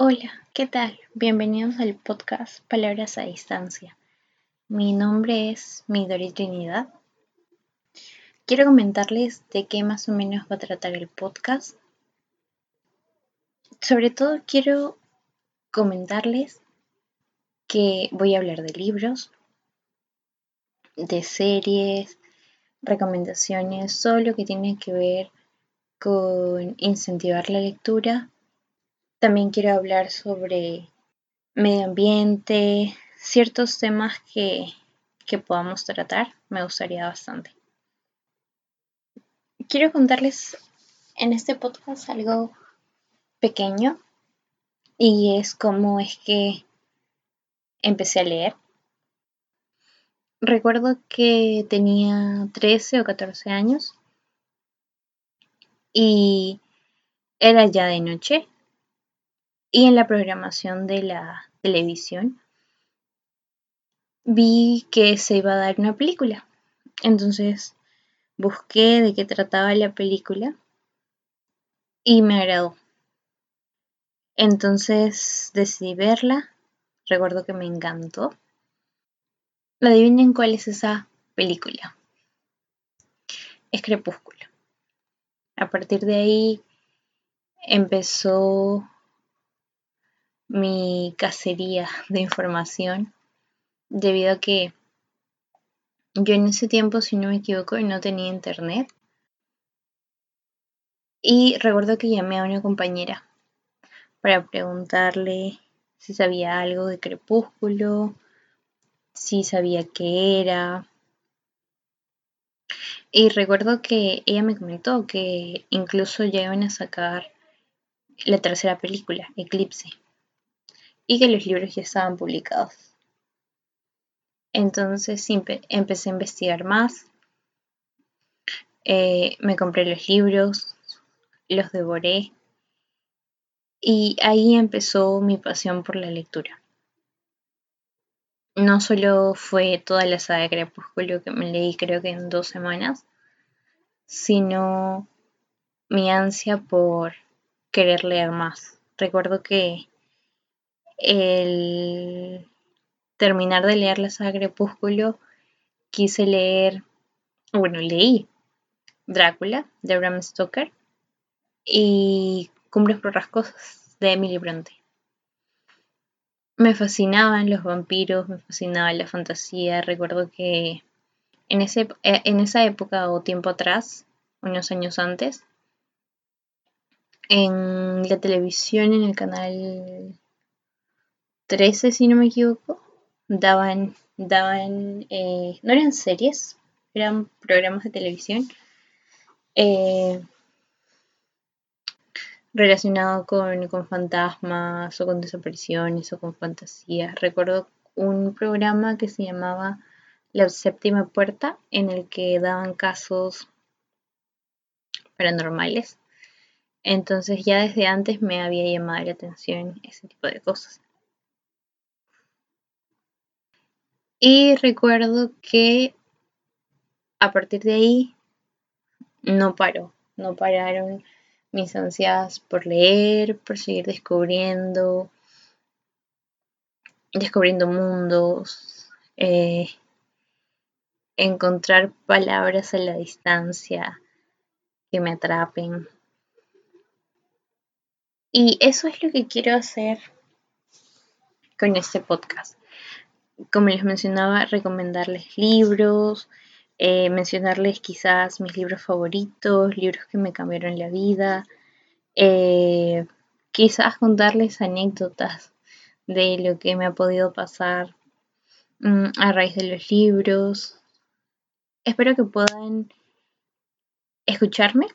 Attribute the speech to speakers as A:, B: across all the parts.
A: Hola, ¿qué tal? Bienvenidos al podcast Palabras a Distancia. Mi nombre es Midori Trinidad. Quiero comentarles de qué más o menos va a tratar el podcast. Sobre todo quiero comentarles que voy a hablar de libros, de series, recomendaciones, todo lo que tiene que ver con incentivar la lectura también quiero hablar sobre medio ambiente, ciertos temas que, que podamos tratar. Me gustaría bastante. Quiero contarles en este podcast algo pequeño y es cómo es que empecé a leer. Recuerdo que tenía 13 o 14 años y era ya de noche y en la programación de la televisión vi que se iba a dar una película. Entonces busqué de qué trataba la película y me agradó. Entonces decidí verla. Recuerdo que me encantó. Adivinen cuál es esa película. Es Crepúsculo. A partir de ahí empezó mi cacería de información debido a que yo en ese tiempo, si no me equivoco, no tenía internet. Y recuerdo que llamé a una compañera para preguntarle si sabía algo de Crepúsculo, si sabía qué era. Y recuerdo que ella me comentó que incluso ya iban a sacar la tercera película, Eclipse y que los libros ya estaban publicados. Entonces empecé a investigar más, eh, me compré los libros, los devoré y ahí empezó mi pasión por la lectura. No solo fue toda la saga de Crepúsculo que me leí creo que en dos semanas, sino mi ansia por querer leer más. Recuerdo que el terminar de leer la saga Crepúsculo, quise leer, bueno, leí Drácula de Bram Stoker y Cumbres Borrascosas de Emily Bronte. Me fascinaban los vampiros, me fascinaba la fantasía. Recuerdo que en, ese, eh, en esa época o tiempo atrás, unos años antes, en la televisión, en el canal 13, si no me equivoco, daban, daban, eh, no eran series, eran programas de televisión eh, relacionados con, con fantasmas o con desapariciones o con fantasías. Recuerdo un programa que se llamaba La Séptima Puerta, en el que daban casos paranormales. Entonces ya desde antes me había llamado la atención ese tipo de cosas. Y recuerdo que a partir de ahí no paró, no pararon mis ansias por leer, por seguir descubriendo, descubriendo mundos, eh, encontrar palabras a la distancia que me atrapen. Y eso es lo que quiero hacer con este podcast como les mencionaba, recomendarles libros, eh, mencionarles quizás mis libros favoritos, libros que me cambiaron la vida, eh, quizás contarles anécdotas de lo que me ha podido pasar mm, a raíz de los libros. Espero que puedan escucharme.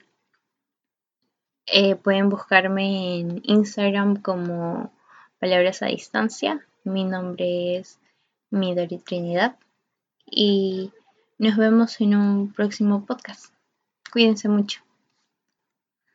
A: Eh, pueden buscarme en Instagram como Palabras a Distancia. Mi nombre es Midori Trinidad y nos vemos en un próximo podcast. Cuídense mucho.